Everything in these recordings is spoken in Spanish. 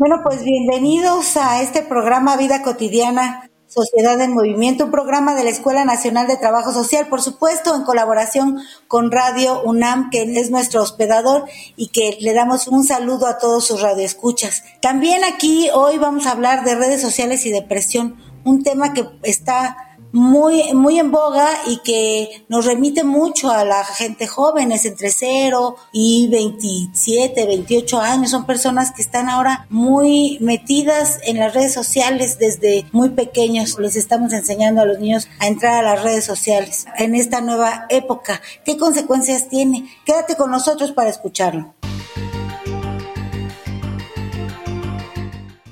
Bueno, pues bienvenidos a este programa Vida Cotidiana, Sociedad en Movimiento, un programa de la Escuela Nacional de Trabajo Social, por supuesto, en colaboración con Radio UNAM, que es nuestro hospedador y que le damos un saludo a todos sus radioescuchas. También aquí hoy vamos a hablar de redes sociales y depresión, un tema que está muy, muy en boga y que nos remite mucho a la gente jóvenes entre 0 y 27, 28 años. Son personas que están ahora muy metidas en las redes sociales desde muy pequeños. Les estamos enseñando a los niños a entrar a las redes sociales en esta nueva época. ¿Qué consecuencias tiene? Quédate con nosotros para escucharlo.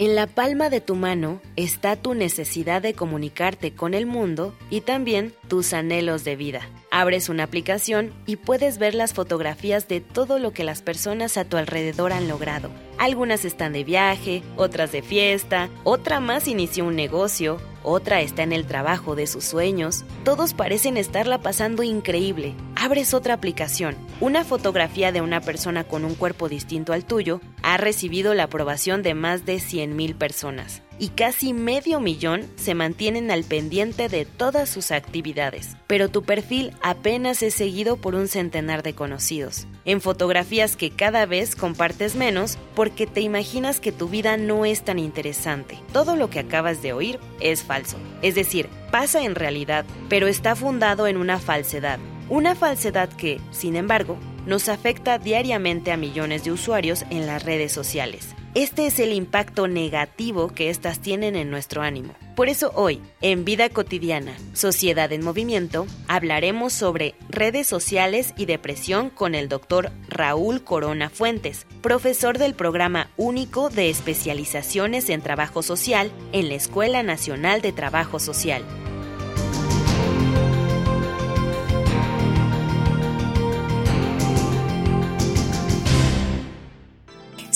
En la palma de tu mano está tu necesidad de comunicarte con el mundo y también tus anhelos de vida. Abres una aplicación y puedes ver las fotografías de todo lo que las personas a tu alrededor han logrado. Algunas están de viaje, otras de fiesta, otra más inició un negocio, otra está en el trabajo de sus sueños. Todos parecen estarla pasando increíble. Abres otra aplicación. Una fotografía de una persona con un cuerpo distinto al tuyo ha recibido la aprobación de más de 100.000 personas y casi medio millón se mantienen al pendiente de todas sus actividades, pero tu perfil apenas es seguido por un centenar de conocidos. En fotografías que cada vez compartes menos porque te imaginas que tu vida no es tan interesante. Todo lo que acabas de oír es falso. Es decir, pasa en realidad, pero está fundado en una falsedad. Una falsedad que, sin embargo, nos afecta diariamente a millones de usuarios en las redes sociales. Este es el impacto negativo que éstas tienen en nuestro ánimo. Por eso hoy, en Vida Cotidiana, Sociedad en Movimiento, hablaremos sobre redes sociales y depresión con el doctor Raúl Corona Fuentes, profesor del programa único de especializaciones en trabajo social en la Escuela Nacional de Trabajo Social.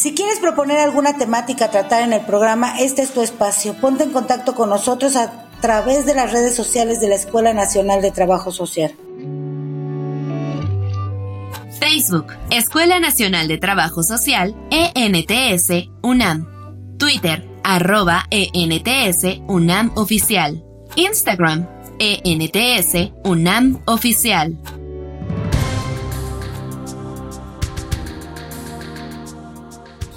Si quieres proponer alguna temática a tratar en el programa, este es tu espacio. Ponte en contacto con nosotros a través de las redes sociales de la Escuela Nacional de Trabajo Social. Facebook, Escuela Nacional de Trabajo Social, ENTS, UNAM. Twitter, arroba ENTS, UNAM Oficial. Instagram, ENTS, UNAM Oficial.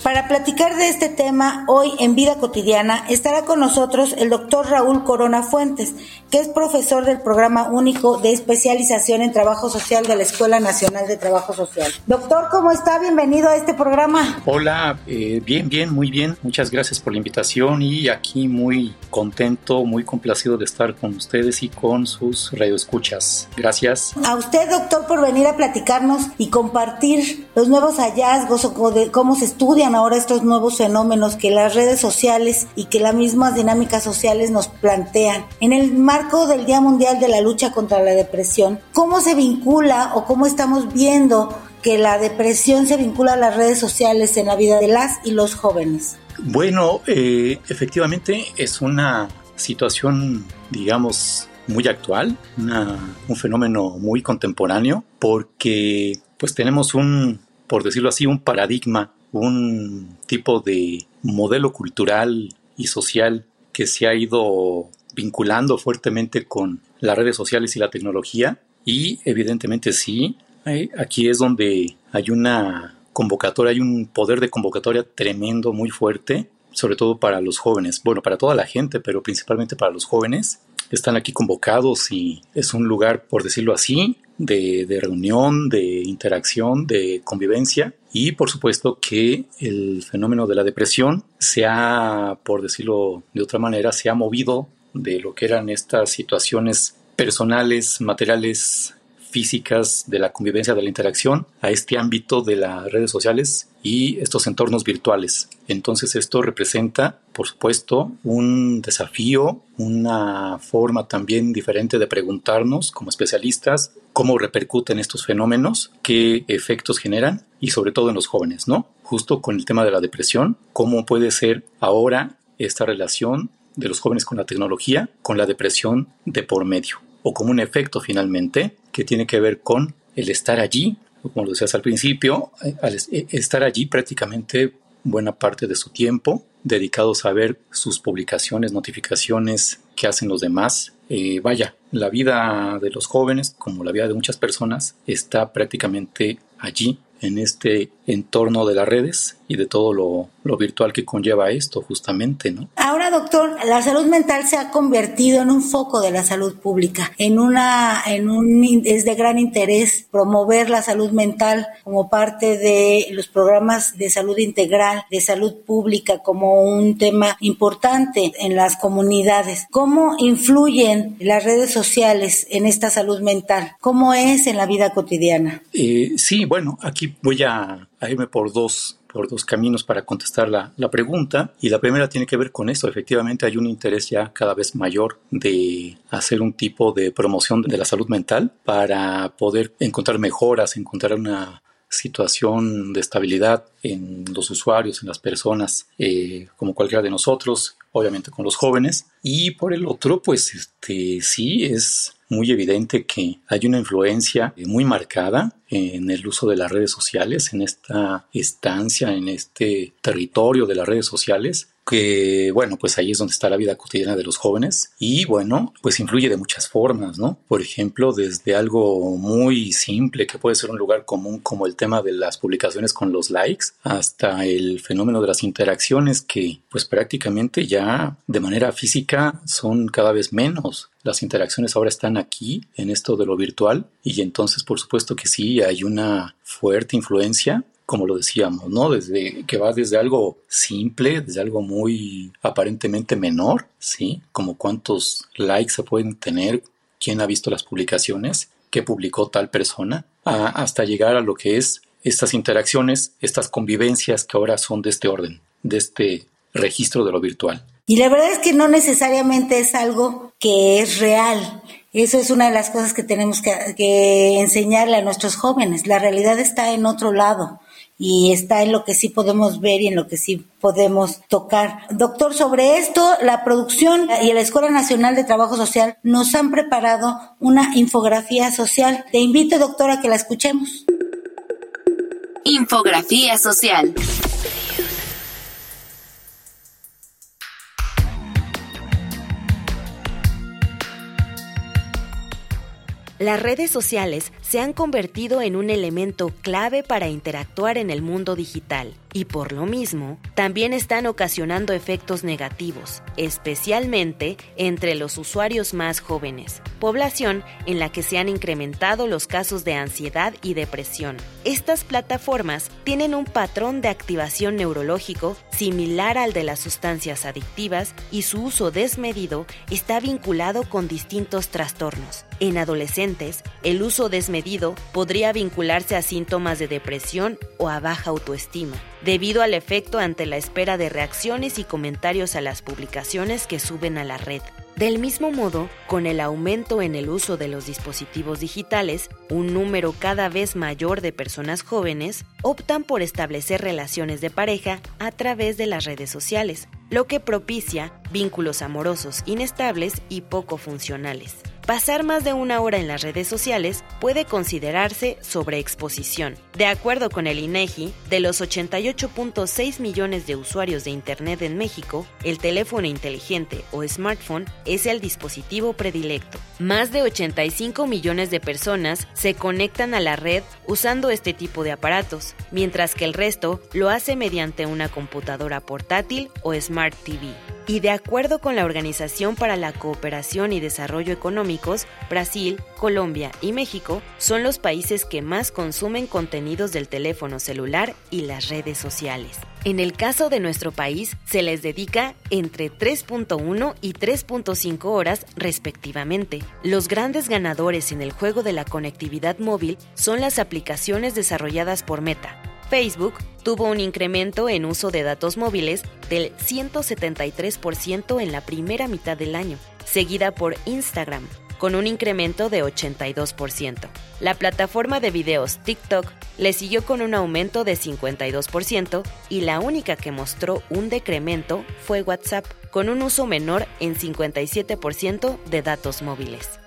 Para platicar de este tema hoy en Vida Cotidiana estará con nosotros el doctor Raúl Corona Fuentes, que es profesor del programa único de especialización en trabajo social de la Escuela Nacional de Trabajo Social. Doctor, ¿cómo está? Bienvenido a este programa. Hola, eh, bien, bien, muy bien. Muchas gracias por la invitación y aquí muy contento, muy complacido de estar con ustedes y con sus radioescuchas. Gracias. A usted, doctor, por venir a platicarnos y compartir los nuevos hallazgos o de cómo se estudian ahora estos nuevos fenómenos que las redes sociales y que las mismas dinámicas sociales nos plantean. En el marco del Día Mundial de la Lucha contra la Depresión, ¿cómo se vincula o cómo estamos viendo que la depresión se vincula a las redes sociales en la vida de las y los jóvenes? Bueno, eh, efectivamente es una situación, digamos, muy actual, un fenómeno muy contemporáneo, porque pues tenemos un, por decirlo así, un paradigma un tipo de modelo cultural y social que se ha ido vinculando fuertemente con las redes sociales y la tecnología. Y evidentemente sí, aquí es donde hay una convocatoria, hay un poder de convocatoria tremendo, muy fuerte, sobre todo para los jóvenes, bueno, para toda la gente, pero principalmente para los jóvenes. Están aquí convocados y es un lugar, por decirlo así, de, de reunión, de interacción, de convivencia. Y por supuesto que el fenómeno de la depresión se ha, por decirlo de otra manera, se ha movido de lo que eran estas situaciones personales, materiales, físicas de la convivencia, de la interacción, a este ámbito de las redes sociales y estos entornos virtuales. Entonces esto representa, por supuesto, un desafío, una forma también diferente de preguntarnos como especialistas cómo repercuten estos fenómenos, qué efectos generan y sobre todo en los jóvenes, ¿no? Justo con el tema de la depresión, cómo puede ser ahora esta relación de los jóvenes con la tecnología, con la depresión de por medio o como un efecto finalmente que tiene que ver con el estar allí, como lo decías al principio, eh, estar allí prácticamente buena parte de su tiempo dedicados a ver sus publicaciones, notificaciones que hacen los demás. Eh, vaya, la vida de los jóvenes, como la vida de muchas personas, está prácticamente allí en este entorno de las redes y de todo lo, virtual que conlleva esto justamente, ¿no? Ahora, doctor, la salud mental se ha convertido en un foco de la salud pública, en una, en un, es de gran interés promover la salud mental como parte de los programas de salud integral, de salud pública, como un tema importante en las comunidades. ¿Cómo influyen las redes sociales en esta salud mental? ¿Cómo es en la vida cotidiana? Eh, sí, bueno, aquí voy a irme por dos por dos caminos para contestar la, la, pregunta. Y la primera tiene que ver con esto. Efectivamente hay un interés ya cada vez mayor de hacer un tipo de promoción de la salud mental para poder encontrar mejoras, encontrar una situación de estabilidad en los usuarios, en las personas, eh, como cualquiera de nosotros, obviamente con los jóvenes. Y por el otro, pues este, sí es muy evidente que hay una influencia muy marcada en el uso de las redes sociales, en esta estancia, en este territorio de las redes sociales, que bueno, pues ahí es donde está la vida cotidiana de los jóvenes y bueno, pues influye de muchas formas, ¿no? Por ejemplo, desde algo muy simple que puede ser un lugar común como el tema de las publicaciones con los likes, hasta el fenómeno de las interacciones que pues prácticamente ya de manera física son cada vez menos. Las interacciones ahora están aquí en esto de lo virtual y entonces por supuesto que sí hay una fuerte influencia como lo decíamos, ¿no? Desde que va desde algo simple, desde algo muy aparentemente menor, ¿sí? Como cuántos likes se pueden tener, quién ha visto las publicaciones, qué publicó tal persona, hasta llegar a lo que es estas interacciones, estas convivencias que ahora son de este orden, de este registro de lo virtual. Y la verdad es que no necesariamente es algo que es real. Eso es una de las cosas que tenemos que enseñarle a nuestros jóvenes. La realidad está en otro lado y está en lo que sí podemos ver y en lo que sí podemos tocar. Doctor, sobre esto, la producción y la Escuela Nacional de Trabajo Social nos han preparado una infografía social. Te invito, doctor, a que la escuchemos. Infografía social. Las redes sociales se han convertido en un elemento clave para interactuar en el mundo digital y por lo mismo también están ocasionando efectos negativos, especialmente entre los usuarios más jóvenes, población en la que se han incrementado los casos de ansiedad y depresión. Estas plataformas tienen un patrón de activación neurológico similar al de las sustancias adictivas y su uso desmedido está vinculado con distintos trastornos. En adolescentes, el uso desmedido podría vincularse a síntomas de depresión o a baja autoestima debido al efecto ante la espera de reacciones y comentarios a las publicaciones que suben a la red. Del mismo modo, con el aumento en el uso de los dispositivos digitales, un número cada vez mayor de personas jóvenes optan por establecer relaciones de pareja a través de las redes sociales, lo que propicia vínculos amorosos inestables y poco funcionales. Pasar más de una hora en las redes sociales puede considerarse sobreexposición. De acuerdo con el INEGI, de los 88.6 millones de usuarios de Internet en México, el teléfono inteligente o smartphone es el dispositivo predilecto. Más de 85 millones de personas se conectan a la red usando este tipo de aparatos, mientras que el resto lo hace mediante una computadora portátil o Smart TV. Y de acuerdo con la Organización para la Cooperación y Desarrollo Económicos, Brasil, Colombia y México son los países que más consumen contenidos del teléfono celular y las redes sociales. En el caso de nuestro país, se les dedica entre 3.1 y 3.5 horas respectivamente. Los grandes ganadores en el juego de la conectividad móvil son las aplicaciones desarrolladas por Meta, Facebook tuvo un incremento en uso de datos móviles del 173% en la primera mitad del año, seguida por Instagram, con un incremento de 82%. La plataforma de videos TikTok le siguió con un aumento de 52% y la única que mostró un decremento fue WhatsApp, con un uso menor en 57% de datos móviles.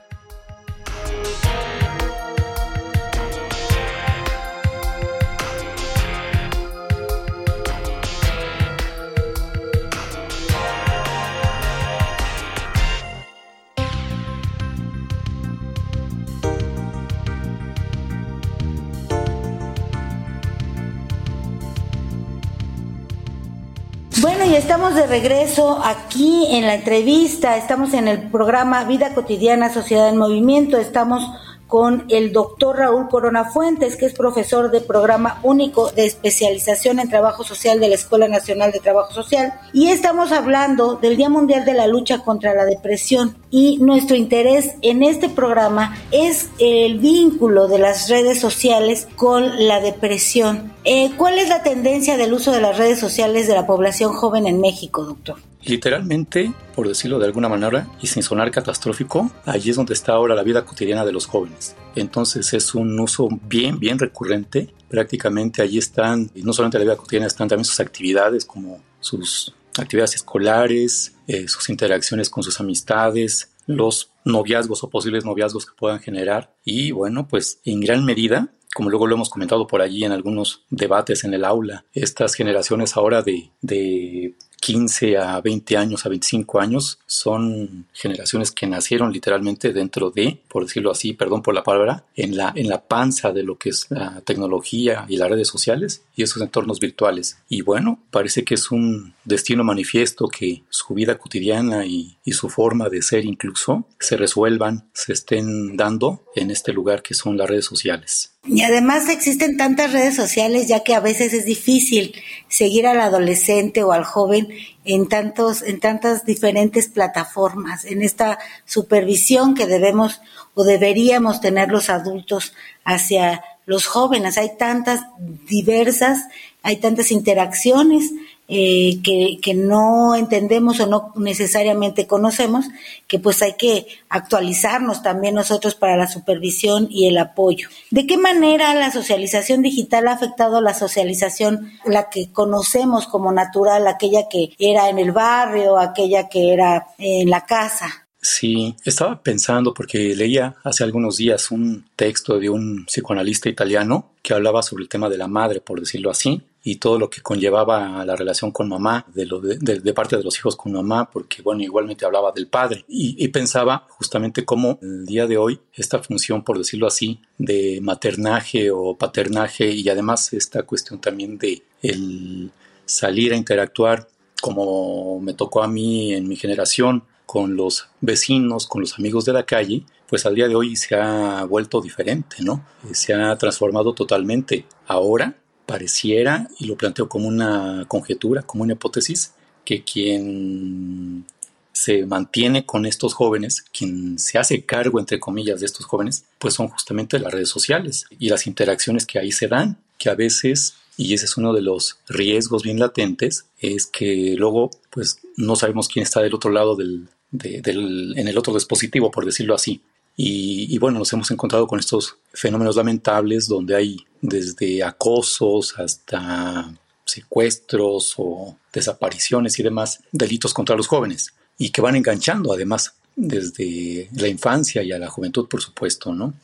Estamos de regreso aquí en la entrevista, estamos en el programa Vida Cotidiana, Sociedad en Movimiento, estamos con el doctor Raúl Corona Fuentes, que es profesor de programa único de especialización en trabajo social de la Escuela Nacional de Trabajo Social. Y estamos hablando del Día Mundial de la Lucha contra la Depresión. Y nuestro interés en este programa es el vínculo de las redes sociales con la depresión. Eh, ¿Cuál es la tendencia del uso de las redes sociales de la población joven en México, doctor? Literalmente, por decirlo de alguna manera, y sin sonar catastrófico, allí es donde está ahora la vida cotidiana de los jóvenes. Entonces es un uso bien, bien recurrente. Prácticamente allí están, no solamente la vida cotidiana, están también sus actividades como sus actividades escolares, eh, sus interacciones con sus amistades, los noviazgos o posibles noviazgos que puedan generar. Y bueno, pues en gran medida como luego lo hemos comentado por allí en algunos debates en el aula, estas generaciones ahora de, de 15 a 20 años, a 25 años, son generaciones que nacieron literalmente dentro de, por decirlo así, perdón por la palabra, en la, en la panza de lo que es la tecnología y las redes sociales y esos entornos virtuales. Y bueno, parece que es un destino manifiesto que su vida cotidiana y, y su forma de ser incluso se resuelvan, se estén dando en este lugar que son las redes sociales. Y además existen tantas redes sociales ya que a veces es difícil seguir al adolescente o al joven en tantos en tantas diferentes plataformas, en esta supervisión que debemos o deberíamos tener los adultos hacia los jóvenes. Hay tantas diversas, hay tantas interacciones eh, que, que, no entendemos o no necesariamente conocemos, que pues hay que actualizarnos también nosotros para la supervisión y el apoyo. ¿De qué manera la socialización digital ha afectado la socialización, la que conocemos como natural, aquella que era en el barrio, aquella que era en la casa? Sí, estaba pensando porque leía hace algunos días un texto de un psicoanalista italiano que hablaba sobre el tema de la madre, por decirlo así, y todo lo que conllevaba la relación con mamá, de, lo de, parte de los hijos con mamá, porque bueno, igualmente hablaba del padre. Y, y, pensaba justamente cómo el día de hoy esta función, por decirlo así, de maternaje o paternaje y además esta cuestión también de el salir a interactuar como me tocó a mí en mi generación, con los vecinos, con los amigos de la calle, pues al día de hoy se ha vuelto diferente, ¿no? Se ha transformado totalmente. Ahora pareciera, y lo planteo como una conjetura, como una hipótesis, que quien se mantiene con estos jóvenes, quien se hace cargo, entre comillas, de estos jóvenes, pues son justamente las redes sociales y las interacciones que ahí se dan, que a veces, y ese es uno de los riesgos bien latentes, es que luego, pues no sabemos quién está del otro lado del, de, del, en el otro dispositivo, por decirlo así. Y, y, bueno, nos hemos encontrado con estos fenómenos lamentables donde hay desde acosos hasta secuestros o desapariciones y demás delitos contra los jóvenes y que van enganchando además desde la infancia y a la juventud, por supuesto, ¿no?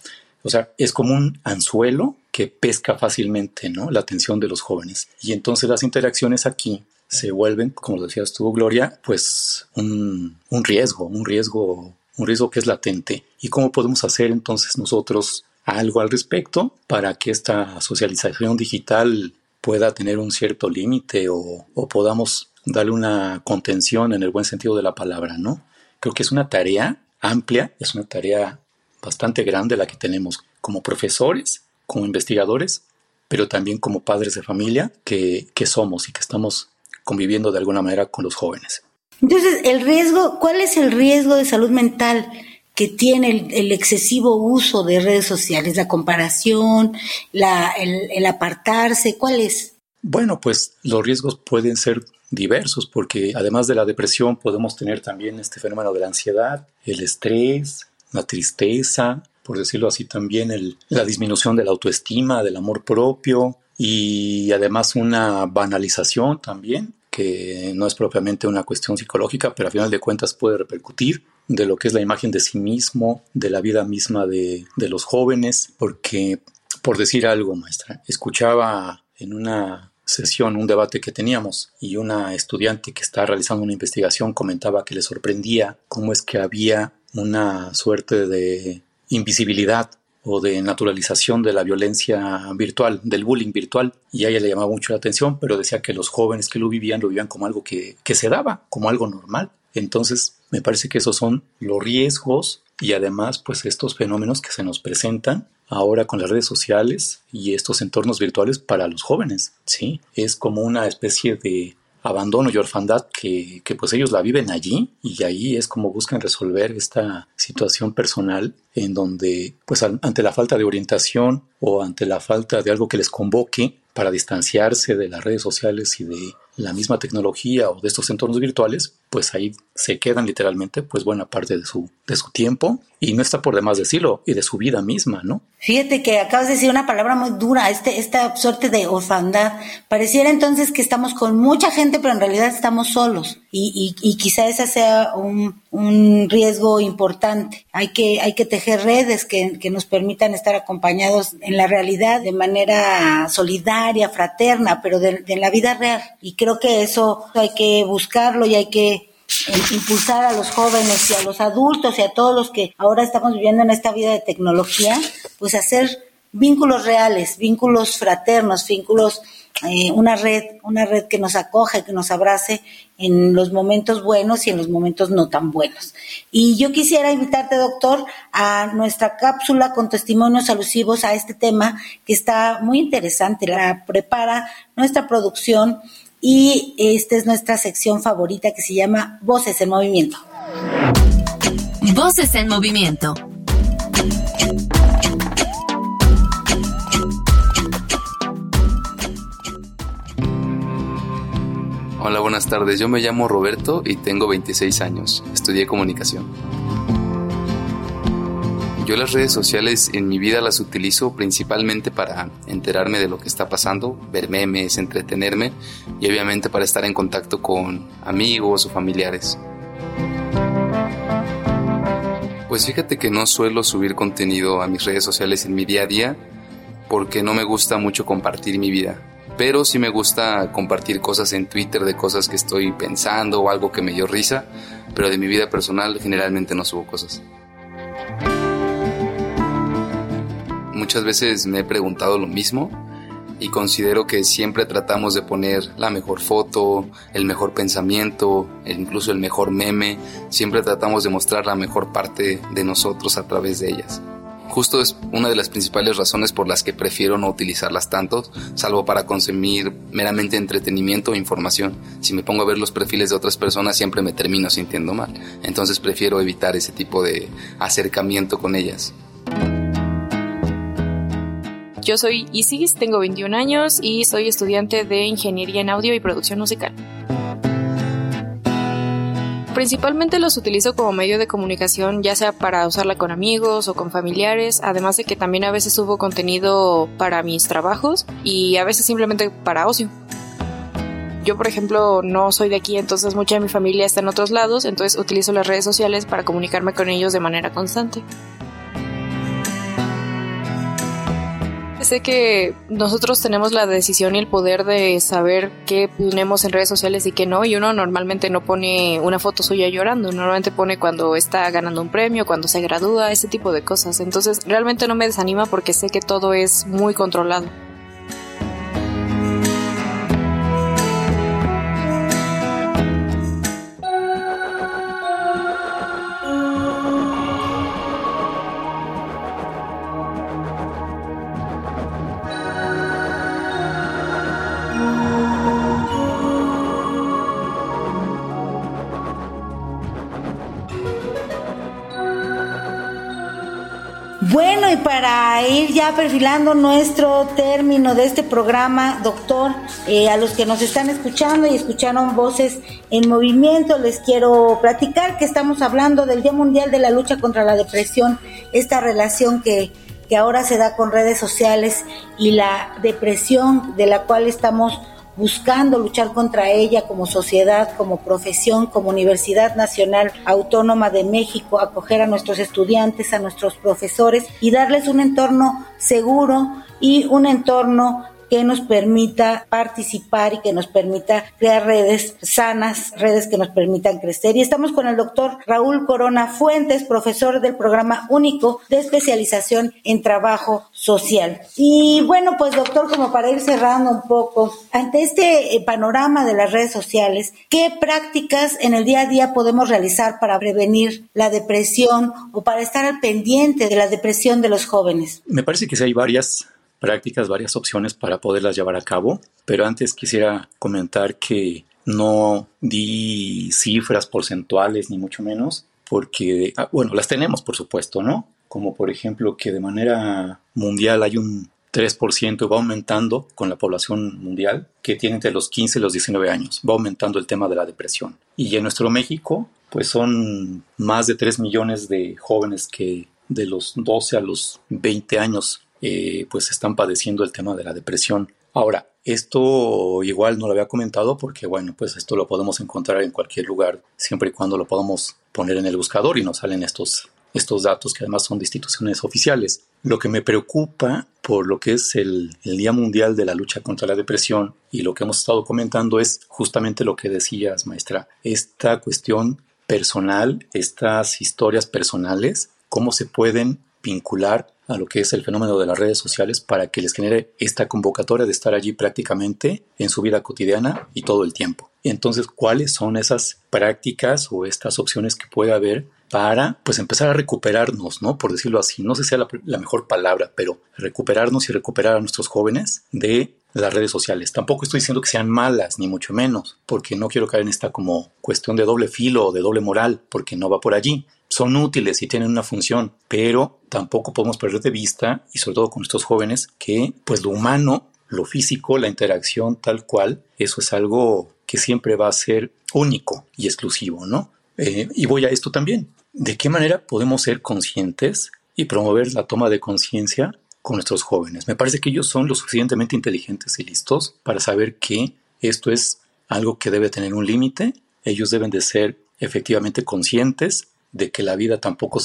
O sea, es como un anzuelo que pesca fácilmente, ¿no? La atención de los jóvenes. Y entonces las interacciones aquí se vuelven, como decías tú, Gloria, pues un, un riesgo, un riesgo un riesgo que es latente. ¿Y cómo podemos hacer entonces nosotros algo al respecto para que esta socialización digital pueda tener un cierto límite o, podamos darle una contención en el buen sentido de la palabra, ¿no? Creo que es una tarea amplia, es una tarea bastante grande la que tenemos como profesores, como investigadores, pero también como padres de familia que, que somos y que estamos conviviendo de alguna manera con los jóvenes. Entonces, el riesgo, ¿cuál es el riesgo de salud mental que tiene el, excesivo uso de redes sociales, la comparación, la, el, apartarse? ¿Cuál es? Bueno, pues los riesgos pueden ser diversos porque además de la depresión podemos tener también este fenómeno de la ansiedad, el estrés, la tristeza, por decirlo así también el, la disminución de la autoestima, del amor propio y además una banalización también que no es propiamente una cuestión psicológica, pero a final de cuentas puede repercutir de lo que es la imagen de sí mismo, de la vida misma de, de los jóvenes, porque, por decir algo, maestra, escuchaba en una sesión, un debate que teníamos, y una estudiante que está realizando una investigación comentaba que le sorprendía cómo es que había una suerte de invisibilidad o de naturalización de la violencia virtual, del bullying virtual, y a ella le llamaba mucho la atención, pero decía que los jóvenes que lo vivían lo vivían como algo que, que se daba, como algo normal. Entonces, me parece que esos son los riesgos y además, pues estos fenómenos que se nos presentan ahora con las redes sociales y estos entornos virtuales para los jóvenes, ¿sí? Es como una especie de abandono y orfandad que, que, pues ellos la viven allí y ahí es como buscan resolver esta situación personal en donde pues ante la falta de orientación o ante la falta de algo que les convoque para distanciarse de las redes sociales y de la misma tecnología o de estos entornos virtuales, pues ahí se quedan literalmente pues buena parte de su, de su tiempo y no está por demás decirlo, y de su vida misma, ¿no? Fíjate que acabas de decir una palabra muy dura, este, esta suerte de orfandad. Pareciera entonces que estamos con mucha gente, pero en realidad estamos solos y, y, y quizá ese sea un, un, riesgo importante. Hay que, hay que tejer redes que, que nos permitan estar acompañados en la realidad de manera solidaria, fraterna, pero de, la vida real. Y creo que eso hay que buscarlo y hay que impulsar a los jóvenes y a los adultos y a todos los que ahora estamos viviendo en esta vida de tecnología, pues hacer vínculos reales, vínculos fraternos, vínculos, eh, una red, una red que nos acoge, que nos abrace en los momentos buenos y en los momentos no tan buenos. Y yo quisiera invitarte, doctor, a nuestra cápsula con testimonios alusivos a este tema que está muy interesante. La prepara nuestra producción y esta es nuestra sección favorita que se llama Voces en Movimiento. Voces en Movimiento. Hola, buenas tardes. Yo me llamo Roberto y tengo 26 años. Estudié comunicación. Yo las redes sociales en mi vida las utilizo principalmente para enterarme de lo que está pasando, ver memes, entretenerme y obviamente para estar en contacto con amigos o familiares. Pues fíjate que no suelo subir contenido a mis redes sociales en mi día a día porque no me gusta mucho compartir mi vida. Pero sí me gusta compartir cosas en Twitter de cosas que estoy pensando o algo que me dio risa, pero de mi vida personal generalmente no subo cosas. Muchas veces me he preguntado lo mismo y considero que siempre tratamos de poner la mejor foto, el mejor pensamiento, incluso el mejor meme, siempre tratamos de mostrar la mejor parte de nosotros a través de ellas. Justo es una de las principales razones por las que prefiero no utilizarlas tanto, salvo para consumir meramente entretenimiento o información. Si me pongo a ver los perfiles de otras personas siempre me termino sintiendo mal, entonces prefiero evitar ese tipo de acercamiento con ellas. Yo soy Isis, tengo 21 años y soy estudiante de Ingeniería en Audio y Producción Musical. Principalmente los utilizo como medio de comunicación, ya sea para usarla con amigos o con familiares, además de que también a veces subo contenido para mis trabajos y a veces simplemente para ocio. Yo, por ejemplo, no soy de aquí, entonces mucha de mi familia está en otros lados, entonces utilizo las redes sociales para comunicarme con ellos de manera constante. Sé que nosotros tenemos la decisión y el poder de saber qué ponemos en redes sociales y qué no, y uno normalmente no pone una foto suya llorando, normalmente pone cuando está ganando un premio, cuando se gradúa, ese tipo de cosas. Entonces realmente no me desanima porque sé que todo es muy controlado. Bueno, y para ir ya perfilando nuestro término de este programa, doctor, eh, a los que nos están escuchando y escucharon voces en movimiento, les quiero platicar que estamos hablando del Día Mundial de la Lucha contra la Depresión, esta relación que, que ahora se da con redes sociales y la depresión de la cual estamos buscando luchar contra ella como sociedad, como profesión, como Universidad Nacional Autónoma de México, acoger a nuestros estudiantes, a nuestros profesores y darles un entorno seguro y un entorno que nos permita participar y que nos permita crear redes sanas, redes que nos permitan crecer. Y estamos con el doctor Raúl Corona Fuentes, profesor del programa único de especialización en trabajo social. Y bueno, pues doctor, como para ir cerrando un poco, ante este eh, panorama de las redes sociales, ¿qué prácticas en el día a día podemos realizar para prevenir la depresión o para estar al pendiente de la depresión de los jóvenes? Me parece que sí hay varias prácticas, varias opciones para poderlas llevar a cabo, pero antes quisiera comentar que no di cifras porcentuales ni mucho menos, porque, ah, bueno, las tenemos por supuesto, ¿no? Como por ejemplo que de manera mundial hay un 3% va aumentando con la población mundial que tiene entre los 15 y los 19 años. Va aumentando el tema de la depresión. Y en nuestro México, pues son más de 3 millones de jóvenes que de los 12 a los 20 años eh, pues están padeciendo el tema de la depresión. Ahora, esto igual no lo había comentado porque, bueno, pues esto lo podemos encontrar en cualquier lugar siempre y cuando lo podamos poner en el buscador y nos salen estos, estos datos que además son de instituciones oficiales. Lo que me preocupa por lo que es el, el, Día Mundial de la Lucha contra la Depresión y lo que hemos estado comentando es justamente lo que decías, maestra, esta cuestión personal, estas historias personales, cómo se pueden vincular a lo que es el fenómeno de las redes sociales para que les genere esta convocatoria de estar allí prácticamente en su vida cotidiana y todo el tiempo. Entonces, ¿cuáles son esas prácticas o estas opciones que puede haber para pues empezar a recuperarnos, ¿no? Por decirlo así, no sé si sea la, mejor palabra, pero recuperarnos y recuperar a nuestros jóvenes de las redes sociales. Tampoco estoy diciendo que sean malas, ni mucho menos, porque no quiero caer en esta como cuestión de doble filo o de doble moral, porque no va por allí son útiles y tienen una función, pero tampoco podemos perder de vista, y sobre todo con estos jóvenes, que pues lo humano, lo físico, la interacción tal cual, eso es algo que siempre va a ser único y exclusivo, ¿no? Eh, y voy a esto también. ¿De qué manera podemos ser conscientes y promover la toma de conciencia con nuestros jóvenes? Me parece que ellos son lo suficientemente inteligentes y listos para saber que esto es algo que debe tener un límite. Ellos deben de ser efectivamente conscientes de que la vida tampoco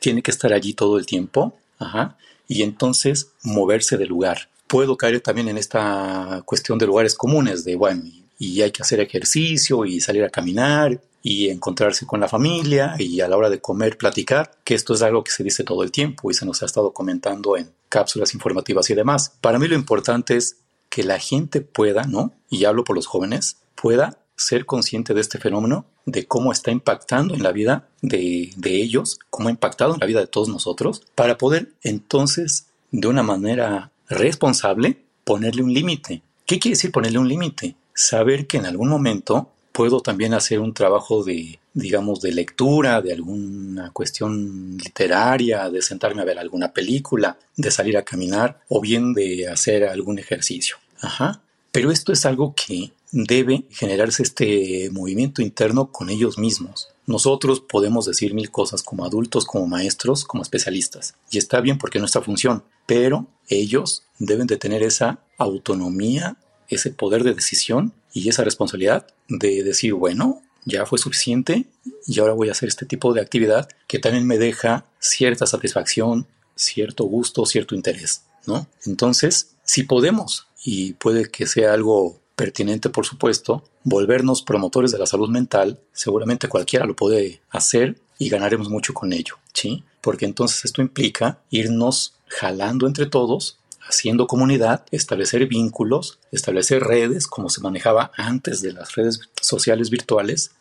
tiene que estar allí todo el tiempo, Ajá. y entonces moverse del lugar. Puedo caer también en esta cuestión de lugares comunes, de bueno, y hay que hacer ejercicio y salir a caminar y encontrarse con la familia y a la hora de comer platicar, que esto es algo que se dice todo el tiempo y se nos ha estado comentando en cápsulas informativas y demás. Para mí lo importante es que la gente pueda, ¿no? Y hablo por los jóvenes, pueda ser consciente de este fenómeno, de cómo está impactando en la vida de, ellos, cómo ha impactado en la vida de todos nosotros, para poder entonces, de una manera responsable, ponerle un límite. ¿Qué quiere decir ponerle un límite? Saber que en algún momento puedo también hacer un trabajo de, digamos, de lectura, de alguna cuestión literaria, de sentarme a ver alguna película, de salir a caminar o bien de hacer algún ejercicio. Ajá. Pero esto es algo que debe generarse este movimiento interno con ellos mismos. Nosotros podemos decir mil cosas como adultos, como maestros, como especialistas, y está bien porque es nuestra función, pero ellos deben de tener esa autonomía, ese poder de decisión y esa responsabilidad de decir, bueno, ya fue suficiente y ahora voy a hacer este tipo de actividad que también me deja cierta satisfacción, cierto gusto, cierto interés, ¿no? Entonces, si podemos, y puede que sea algo pertinente, por supuesto, volvernos promotores de la salud mental, seguramente cualquiera lo puede hacer y ganaremos mucho con ello, ¿sí? Porque entonces esto implica irnos jalando entre todos, haciendo comunidad, establecer vínculos, establecer redes como se manejaba antes de las redes sociales virtuales,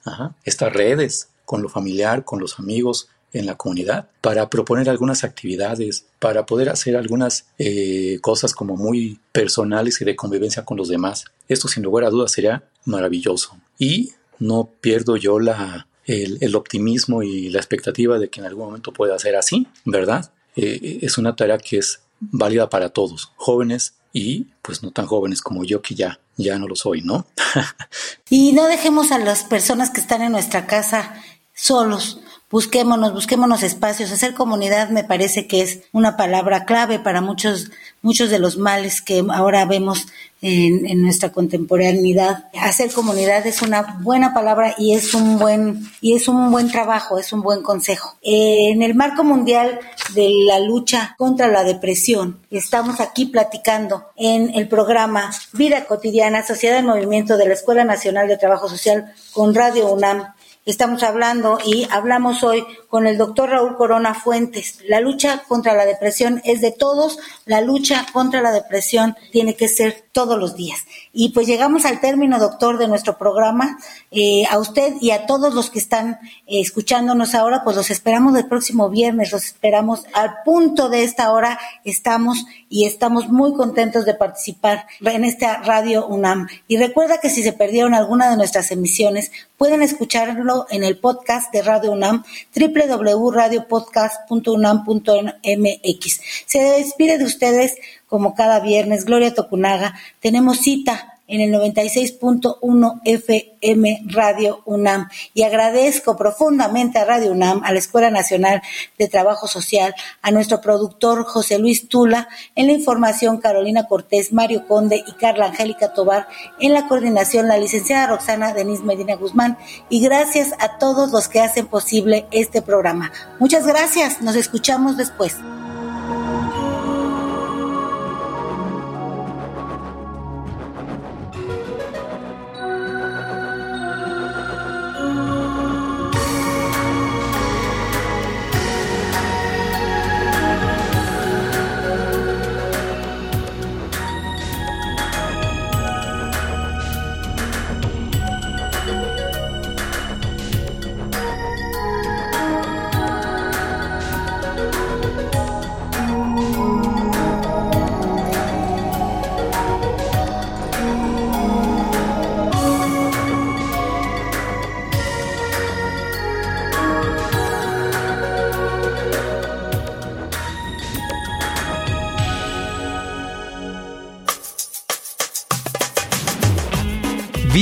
estas redes con lo familiar, con los amigos, en la comunidad para proponer algunas actividades, para poder hacer algunas eh, cosas como muy personales y de convivencia con los demás. Esto sin lugar a dudas sería maravilloso. Y no pierdo yo la, el, optimismo y la expectativa de que en algún momento pueda ser así, ¿verdad? eh, es una tarea que es válida para todos, jóvenes y pues no tan jóvenes como yo que ya ya no lo soy, ¿no? y no dejemos a las personas que están en nuestra casa solos. Busquémonos, busquémonos espacios. Hacer comunidad me parece que es una palabra clave para muchos, muchos de los males que ahora vemos en, nuestra contemporaneidad. Hacer comunidad es una buena palabra y es un buen, y es un buen trabajo, es un buen consejo. en el marco mundial de la lucha contra la depresión, estamos aquí platicando en el programa Vida Cotidiana, Sociedad en Movimiento de la Escuela Nacional de Trabajo Social con Radio UNAM Estamos hablando y hablamos hoy con el doctor Raúl Corona Fuentes. La lucha contra la depresión es de todos, la lucha contra la depresión tiene que ser todos los días. Y pues llegamos al término, doctor, de nuestro programa. Eh, a usted y a todos los que están eh, escuchándonos ahora, pues los esperamos el próximo viernes, los esperamos al punto de esta hora, estamos y estamos muy contentos de participar en esta radio UNAM. Y recuerda que si se perdieron alguna de nuestras emisiones, pueden escucharlo en el podcast de Radio UNAM, www.radiopodcast.unam.mx. Se despide de ustedes como cada viernes, Gloria Tocunaga. Tenemos cita en el 96.1 FM Radio UNAM. Y agradezco profundamente a Radio UNAM, a la Escuela Nacional de Trabajo Social, a nuestro productor José Luis Tula, en la información Carolina Cortés, Mario Conde y Carla Angélica Tobar, en la coordinación la licenciada Roxana Denise Medina Guzmán. Y gracias a todos los que hacen posible este programa. Muchas gracias, nos escuchamos después.